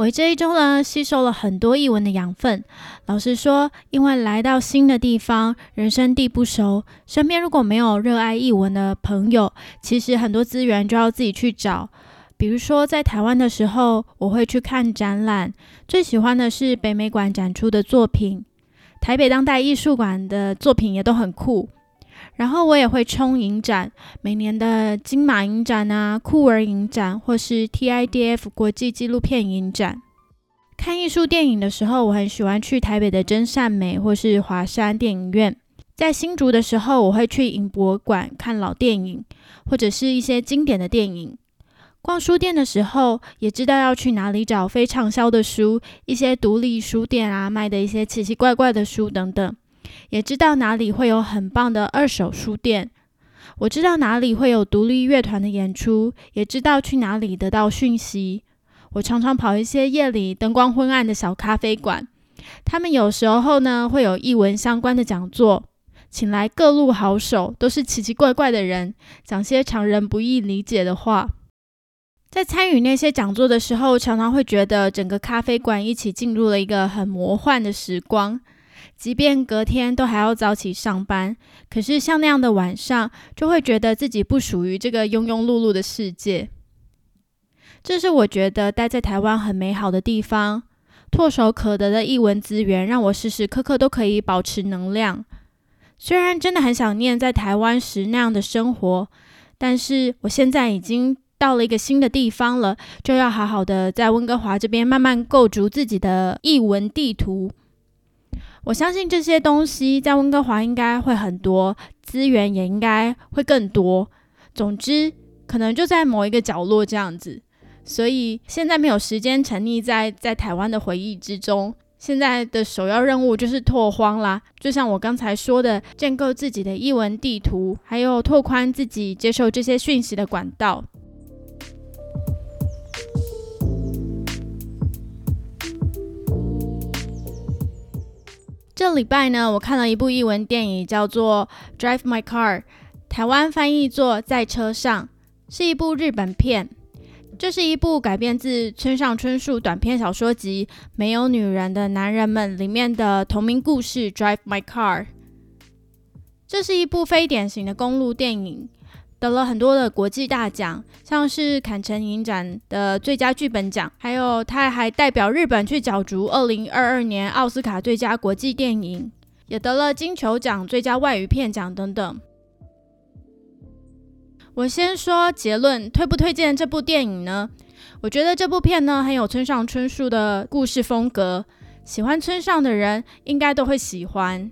我这一周呢，吸收了很多译文的养分。老实说，因为来到新的地方，人生地不熟，身边如果没有热爱译文的朋友，其实很多资源就要自己去找。比如说，在台湾的时候，我会去看展览，最喜欢的是北美馆展出的作品，台北当代艺术馆的作品也都很酷。然后我也会冲影展，每年的金马影展啊、酷儿影展，或是 TIDF 国际纪录片影展。看艺术电影的时候，我很喜欢去台北的真善美或是华山电影院。在新竹的时候，我会去影博馆看老电影，或者是一些经典的电影。逛书店的时候，也知道要去哪里找非畅销的书，一些独立书店啊卖的一些奇奇怪怪的书等等。也知道哪里会有很棒的二手书店，我知道哪里会有独立乐团的演出，也知道去哪里得到讯息。我常常跑一些夜里灯光昏暗的小咖啡馆，他们有时候呢会有译文相关的讲座，请来各路好手，都是奇奇怪怪的人，讲些常人不易理解的话。在参与那些讲座的时候，常常会觉得整个咖啡馆一起进入了一个很魔幻的时光。即便隔天都还要早起上班，可是像那样的晚上，就会觉得自己不属于这个庸庸碌碌的世界。这是我觉得待在台湾很美好的地方，唾手可得的译文资源，让我时时刻刻都可以保持能量。虽然真的很想念在台湾时那样的生活，但是我现在已经到了一个新的地方了，就要好好的在温哥华这边慢慢构筑自己的译文地图。我相信这些东西在温哥华应该会很多，资源也应该会更多。总之，可能就在某一个角落这样子。所以现在没有时间沉溺在在台湾的回忆之中。现在的首要任务就是拓荒啦，就像我刚才说的，建构自己的译文地图，还有拓宽自己接受这些讯息的管道。这礼拜呢，我看了一部译文电影，叫做《Drive My Car》，台湾翻译作《在车上》，是一部日本片。这是一部改编自村上春树短篇小说集《没有女人的男人们》里面的同名故事《Drive My Car》。这是一部非典型的公路电影。得了很多的国际大奖，像是坎城影展的最佳剧本奖，还有他还代表日本去角逐二零二二年奥斯卡最佳国际电影，也得了金球奖最佳外语片奖等等。我先说结论，推不推荐这部电影呢？我觉得这部片呢很有村上春树的故事风格，喜欢村上的人应该都会喜欢。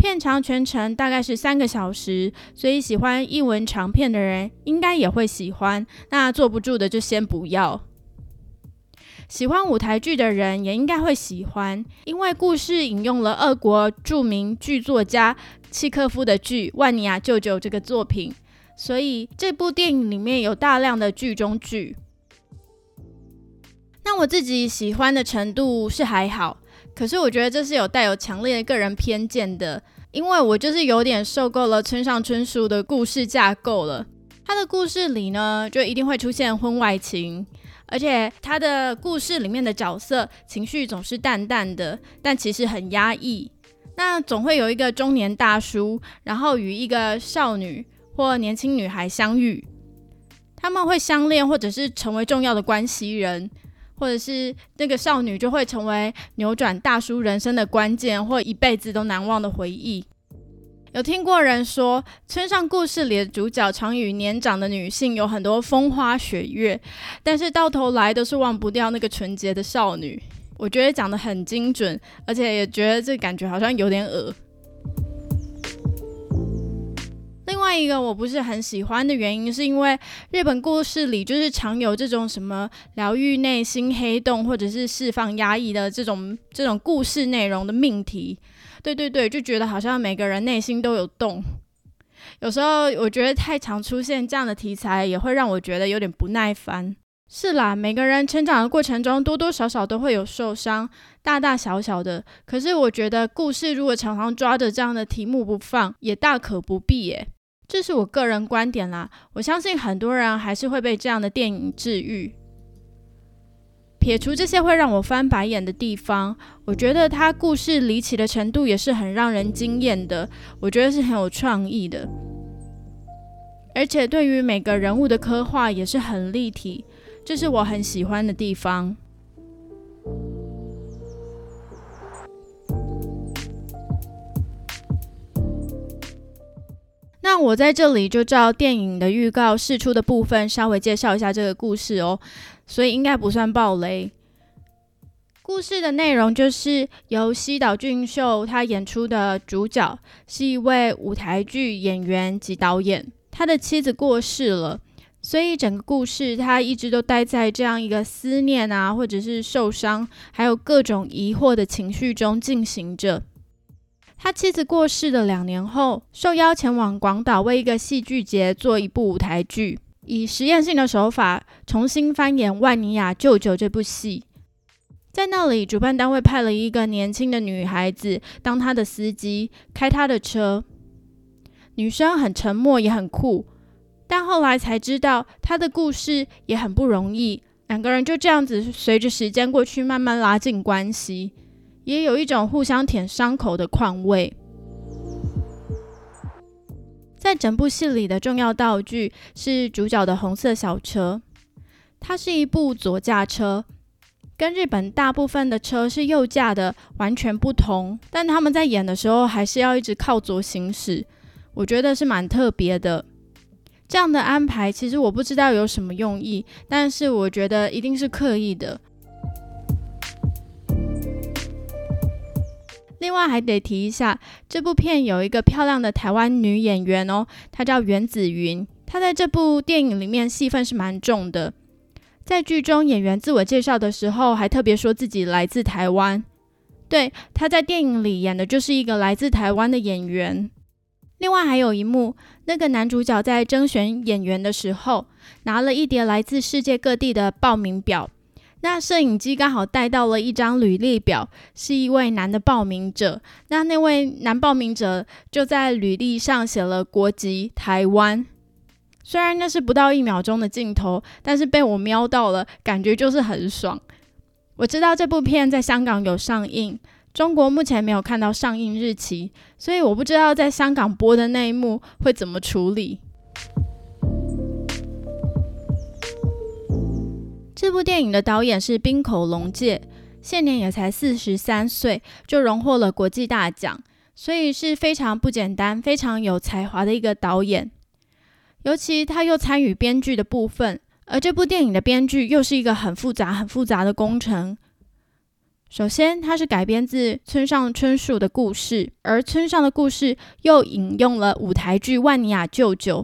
片长全程大概是三个小时，所以喜欢英文长片的人应该也会喜欢。那坐不住的就先不要。喜欢舞台剧的人也应该会喜欢，因为故事引用了俄国著名剧作家契科夫的剧《万尼亚舅舅》这个作品，所以这部电影里面有大量的剧中剧。那我自己喜欢的程度是还好。可是我觉得这是有带有强烈的个人偏见的，因为我就是有点受够了村上春树的故事架构了。他的故事里呢，就一定会出现婚外情，而且他的故事里面的角色情绪总是淡淡的，但其实很压抑。那总会有一个中年大叔，然后与一个少女或年轻女孩相遇，他们会相恋，或者是成为重要的关系人。或者是那个少女就会成为扭转大叔人生的关键，或一辈子都难忘的回忆。有听过人说，村上故事里的主角常与年长的女性有很多风花雪月，但是到头来都是忘不掉那个纯洁的少女。我觉得讲得很精准，而且也觉得这感觉好像有点恶。另外一个我不是很喜欢的原因，是因为日本故事里就是常有这种什么疗愈内心黑洞，或者是释放压抑的这种这种故事内容的命题。对对对，就觉得好像每个人内心都有洞。有时候我觉得太常出现这样的题材，也会让我觉得有点不耐烦。是啦，每个人成长的过程中，多多少少都会有受伤，大大小小的。可是我觉得故事如果常常抓着这样的题目不放，也大可不必耶。这是我个人观点啦。我相信很多人还是会被这样的电影治愈。撇除这些会让我翻白眼的地方，我觉得它故事离奇的程度也是很让人惊艳的。我觉得是很有创意的，而且对于每个人物的刻画也是很立体。这是我很喜欢的地方。那我在这里就照电影的预告释出的部分，稍微介绍一下这个故事哦，所以应该不算暴雷。故事的内容就是由西岛俊秀他演出的主角是一位舞台剧演员及导演，他的妻子过世了。所以整个故事，他一直都待在这样一个思念啊，或者是受伤，还有各种疑惑的情绪中进行着。他妻子过世的两年后，受邀前往广岛为一个戏剧节做一部舞台剧，以实验性的手法重新翻演《万尼亚舅舅》这部戏。在那里，主办单位派了一个年轻的女孩子当他的司机，开他的车。女生很沉默，也很酷。但后来才知道，她的故事也很不容易。两个人就这样子随着时间过去，慢慢拉近关系，也有一种互相舔伤口的况味。在整部戏里的重要道具是主角的红色小车，它是一部左驾车，跟日本大部分的车是右驾的完全不同。但他们在演的时候还是要一直靠左行驶，我觉得是蛮特别的。这样的安排其实我不知道有什么用意，但是我觉得一定是刻意的。另外还得提一下，这部片有一个漂亮的台湾女演员哦，她叫袁子云，她在这部电影里面戏份是蛮重的。在剧中，演员自我介绍的时候还特别说自己来自台湾，对，她在电影里演的就是一个来自台湾的演员。另外还有一幕，那个男主角在征选演员的时候，拿了一叠来自世界各地的报名表。那摄影机刚好带到了一张履历表，是一位男的报名者。那那位男报名者就在履历上写了国籍台湾。虽然那是不到一秒钟的镜头，但是被我瞄到了，感觉就是很爽。我知道这部片在香港有上映。中国目前没有看到上映日期，所以我不知道在香港播的那一幕会怎么处理。这部电影的导演是滨口龙介，现年也才四十三岁，就荣获了国际大奖，所以是非常不简单、非常有才华的一个导演。尤其他又参与编剧的部分，而这部电影的编剧又是一个很复杂、很复杂的工程。首先，它是改编自村上春树的故事，而村上的故事又引用了舞台剧《万尼亚舅舅》。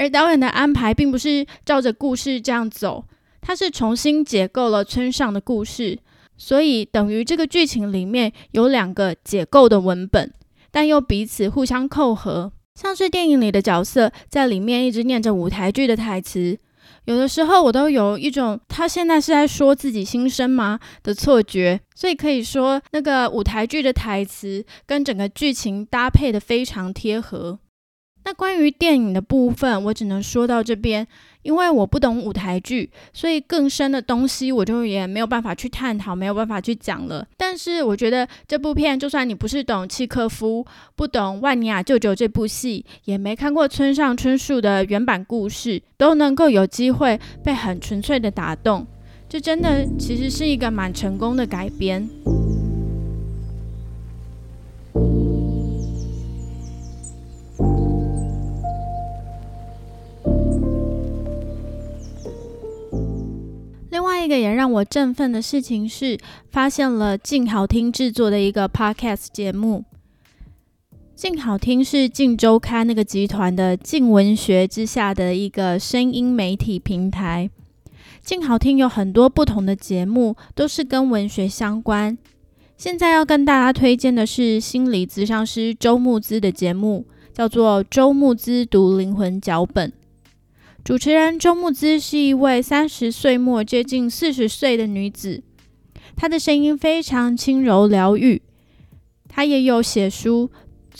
而导演的安排并不是照着故事这样走，他是重新解构了村上的故事，所以等于这个剧情里面有两个解构的文本，但又彼此互相扣合，像是电影里的角色在里面一直念着舞台剧的台词。有的时候我都有一种他现在是在说自己心声吗的错觉，所以可以说那个舞台剧的台词跟整个剧情搭配的非常贴合。那关于电影的部分，我只能说到这边。因为我不懂舞台剧，所以更深的东西我就也没有办法去探讨，没有办法去讲了。但是我觉得这部片，就算你不是懂契诃夫，不懂《万尼亚舅舅》这部戏，也没看过村上春树的原版故事，都能够有机会被很纯粹的打动。这真的其实是一个蛮成功的改编。另外一个也让我振奋的事情是，发现了静好听制作的一个 podcast 节目。静好听是静周刊那个集团的静文学之下的一个声音媒体平台。静好听有很多不同的节目，都是跟文学相关。现在要跟大家推荐的是心理咨商师周木之的节目，叫做《周木之读灵魂脚本》。主持人周木姿是一位三十岁末接近四十岁的女子，她的声音非常轻柔疗愈。她也有写书。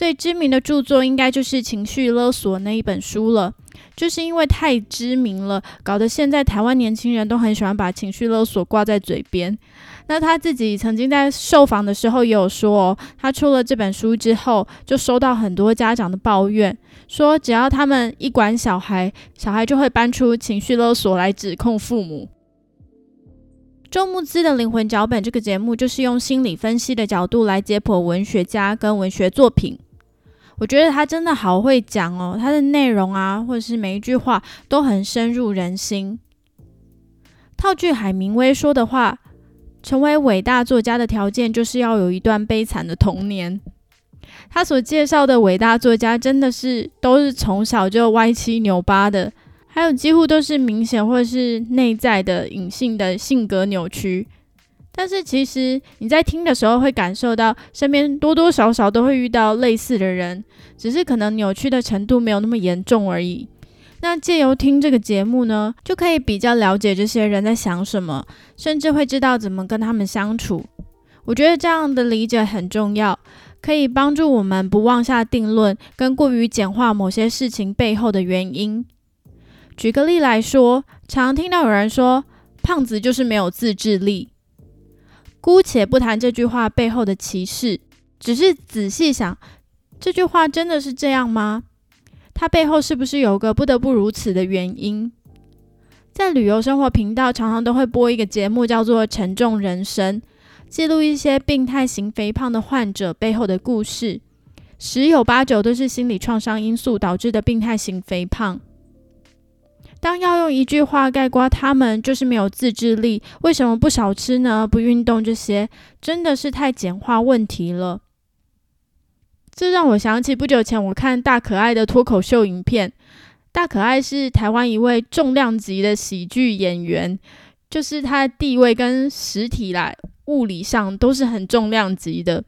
最知名的著作应该就是《情绪勒索》那一本书了，就是因为太知名了，搞得现在台湾年轻人都很喜欢把情绪勒索挂在嘴边。那他自己曾经在受访的时候也有说，哦他出了这本书之后，就收到很多家长的抱怨，说只要他们一管小孩，小孩就会搬出情绪勒索来指控父母。周木之的灵魂脚本这个节目，就是用心理分析的角度来解剖文学家跟文学作品。我觉得他真的好会讲哦，他的内容啊，或者是每一句话都很深入人心。套句海明威说的话，成为伟大作家的条件就是要有一段悲惨的童年。他所介绍的伟大作家，真的是都是从小就歪七扭八的，还有几乎都是明显或者是内在的隐性的性格扭曲。但是其实你在听的时候会感受到，身边多多少少都会遇到类似的人，只是可能扭曲的程度没有那么严重而已。那借由听这个节目呢，就可以比较了解这些人在想什么，甚至会知道怎么跟他们相处。我觉得这样的理解很重要，可以帮助我们不妄下定论，跟过于简化某些事情背后的原因。举个例来说，常听到有人说，胖子就是没有自制力。姑且不谈这句话背后的歧视，只是仔细想，这句话真的是这样吗？它背后是不是有个不得不如此的原因？在旅游生活频道常常都会播一个节目，叫做《沉重人生》，记录一些病态型肥胖的患者背后的故事，十有八九都是心理创伤因素导致的病态型肥胖。当要用一句话概括他们，就是没有自制力。为什么不少吃呢？不运动这些，真的是太简化问题了。这让我想起不久前我看大可爱的脱口秀影片。大可爱是台湾一位重量级的喜剧演员，就是他的地位跟实体啦，物理上都是很重量级的。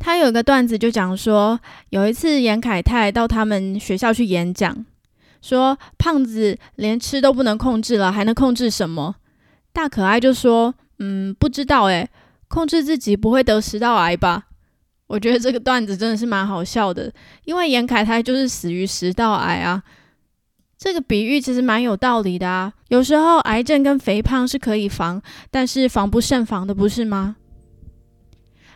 他有个段子就讲说，有一次严凯泰到他们学校去演讲。说胖子连吃都不能控制了，还能控制什么？大可爱就说：“嗯，不知道诶，控制自己不会得食道癌吧？”我觉得这个段子真的是蛮好笑的，因为严凯泰就是死于食道癌啊。这个比喻其实蛮有道理的啊。有时候癌症跟肥胖是可以防，但是防不胜防的，不是吗？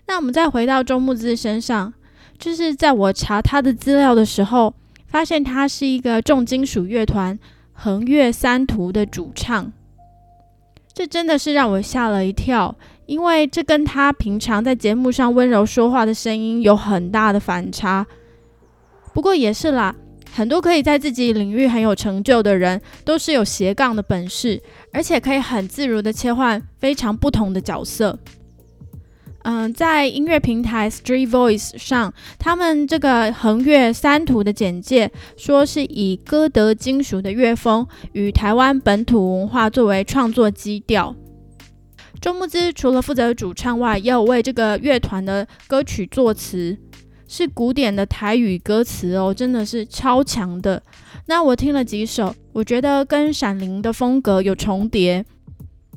那我们再回到周木子身上，就是在我查他的资料的时候。发现他是一个重金属乐团横越三途的主唱，这真的是让我吓了一跳，因为这跟他平常在节目上温柔说话的声音有很大的反差。不过也是啦，很多可以在自己领域很有成就的人，都是有斜杠的本事，而且可以很自如的切换非常不同的角色。嗯，在音乐平台 Street Voice 上，他们这个横越三图的简介说是以歌德金属的乐风与台湾本土文化作为创作基调。周牧之除了负责主唱外，也有为这个乐团的歌曲作词，是古典的台语歌词哦，真的是超强的。那我听了几首，我觉得跟闪灵的风格有重叠。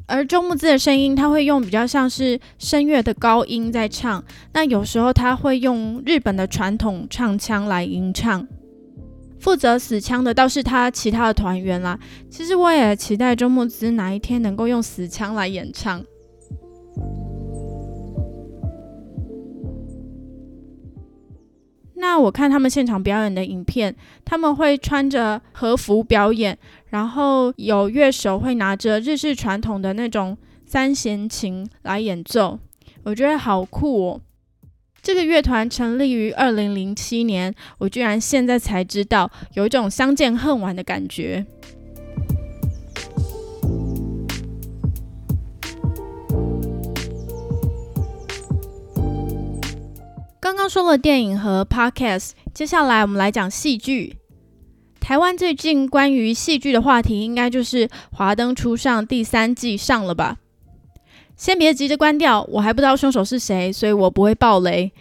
而周木子的声音，他会用比较像是声乐的高音在唱，那有时候他会用日本的传统唱腔来吟唱。负责死腔的倒是他其他的团员啦。其实我也期待周木子哪一天能够用死腔来演唱。那我看他们现场表演的影片，他们会穿着和服表演，然后有乐手会拿着日式传统的那种三弦琴来演奏，我觉得好酷哦。这个乐团成立于二零零七年，我居然现在才知道，有一种相见恨晚的感觉。刚刚说了电影和 podcast，接下来我们来讲戏剧。台湾最近关于戏剧的话题，应该就是《华灯初上》第三季上了吧？先别急着关掉，我还不知道凶手是谁，所以我不会爆雷。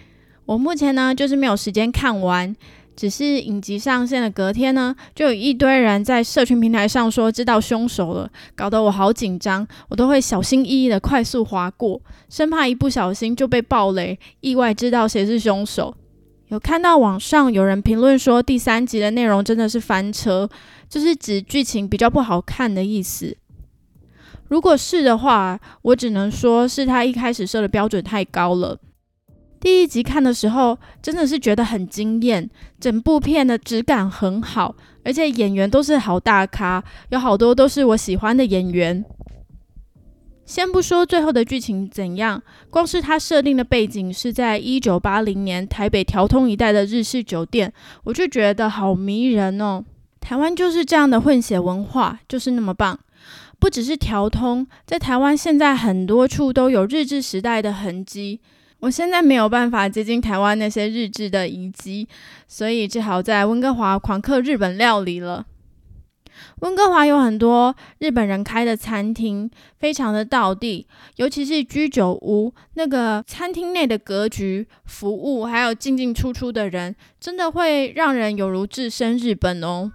我目前呢，就是没有时间看完，只是影集上线的隔天呢，就有一堆人在社群平台上说知道凶手了，搞得我好紧张，我都会小心翼翼的快速划过，生怕一不小心就被爆雷，意外知道谁是凶手。有看到网上有人评论说第三集的内容真的是翻车，就是指剧情比较不好看的意思。如果是的话，我只能说是他一开始设的标准太高了。第一集看的时候真的是觉得很惊艳，整部片的质感很好，而且演员都是好大咖，有好多都是我喜欢的演员。先不说最后的剧情怎样，光是它设定的背景是在一九八零年台北调通一带的日式酒店，我就觉得好迷人哦。台湾就是这样的混血文化，就是那么棒。不只是调通，在台湾现在很多处都有日治时代的痕迹。我现在没有办法接近台湾那些日治的遗迹，所以只好在温哥华狂嗑日本料理了。温哥华有很多日本人开的餐厅，非常的道地，尤其是居酒屋，那个餐厅内的格局、服务，还有进进出出的人，真的会让人有如置身日本哦。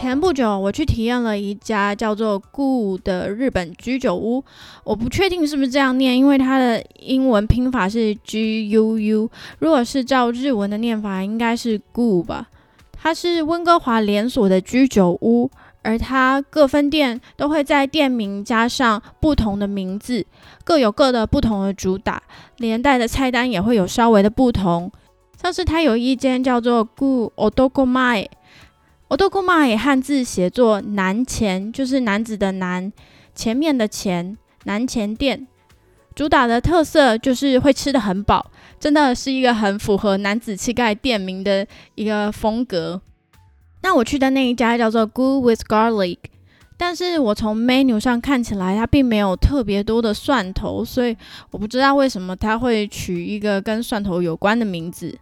前不久，我去体验了一家叫做 “Gu” 的日本居酒屋。我不确定是不是这样念，因为它的英文拼法是 G U U。如果是照日文的念法，应该是 “Gu” 吧。它是温哥华连锁的居酒屋，而它各分店都会在店名加上不同的名字，各有各的不同的主打，连带的菜单也会有稍微的不同。像是它有一间叫做 “Gu Otoko Mai” 我都姑妈也汉字写作“男前”，就是男子的“男”，前面的“前”，男前店主打的特色就是会吃的很饱，真的是一个很符合男子气概店名的一个风格。那我去的那一家叫做 Good with Garlic，但是我从 menu 上看起来它并没有特别多的蒜头，所以我不知道为什么它会取一个跟蒜头有关的名字。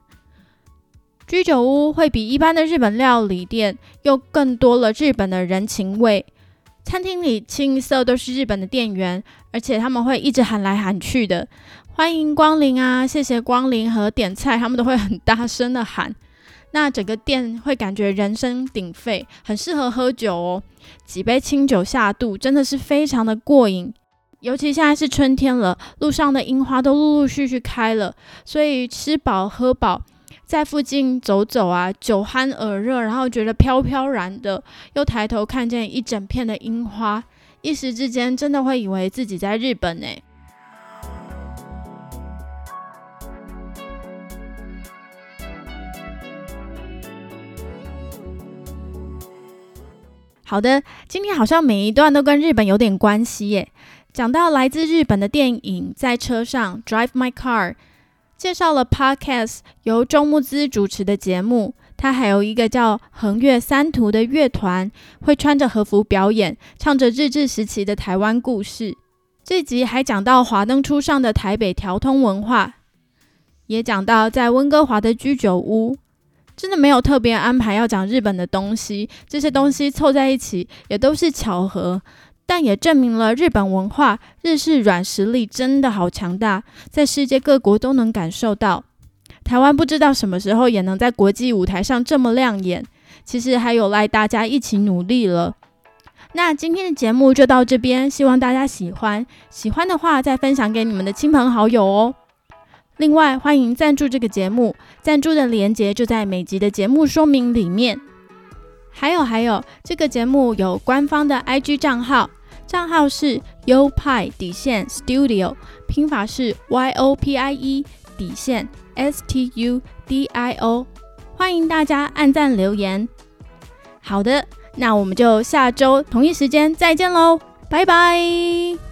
居酒屋会比一般的日本料理店又更多了日本的人情味。餐厅里清一色都是日本的店员，而且他们会一直喊来喊去的，欢迎光临啊，谢谢光临和点菜，他们都会很大声的喊。那整个店会感觉人声鼎沸，很适合喝酒哦。几杯清酒下肚，真的是非常的过瘾。尤其现在是春天了，路上的樱花都陆陆续续开了，所以吃饱喝饱。在附近走走啊，酒酣耳热，然后觉得飘飘然的，又抬头看见一整片的樱花，一时之间真的会以为自己在日本呢。好的，今天好像每一段都跟日本有点关系耶。讲到来自日本的电影，在车上 Drive My Car。介绍了 Podcast 由周木姿主持的节目，他还有一个叫横越三途的乐团，会穿着和服表演，唱着日治时期的台湾故事。这集还讲到华灯初上的台北调通文化，也讲到在温哥华的居酒屋。真的没有特别安排要讲日本的东西，这些东西凑在一起也都是巧合。但也证明了日本文化、日式软实力真的好强大，在世界各国都能感受到。台湾不知道什么时候也能在国际舞台上这么亮眼，其实还有赖大家一起努力了。那今天的节目就到这边，希望大家喜欢。喜欢的话再分享给你们的亲朋好友哦。另外，欢迎赞助这个节目，赞助的链接就在每集的节目说明里面。还有还有，这个节目有官方的 IG 账号。账号是优派底线 Studio，拼法是 Y O P I E 底线 S T U D I O，欢迎大家按赞留言。好的，那我们就下周同一时间再见喽，拜拜。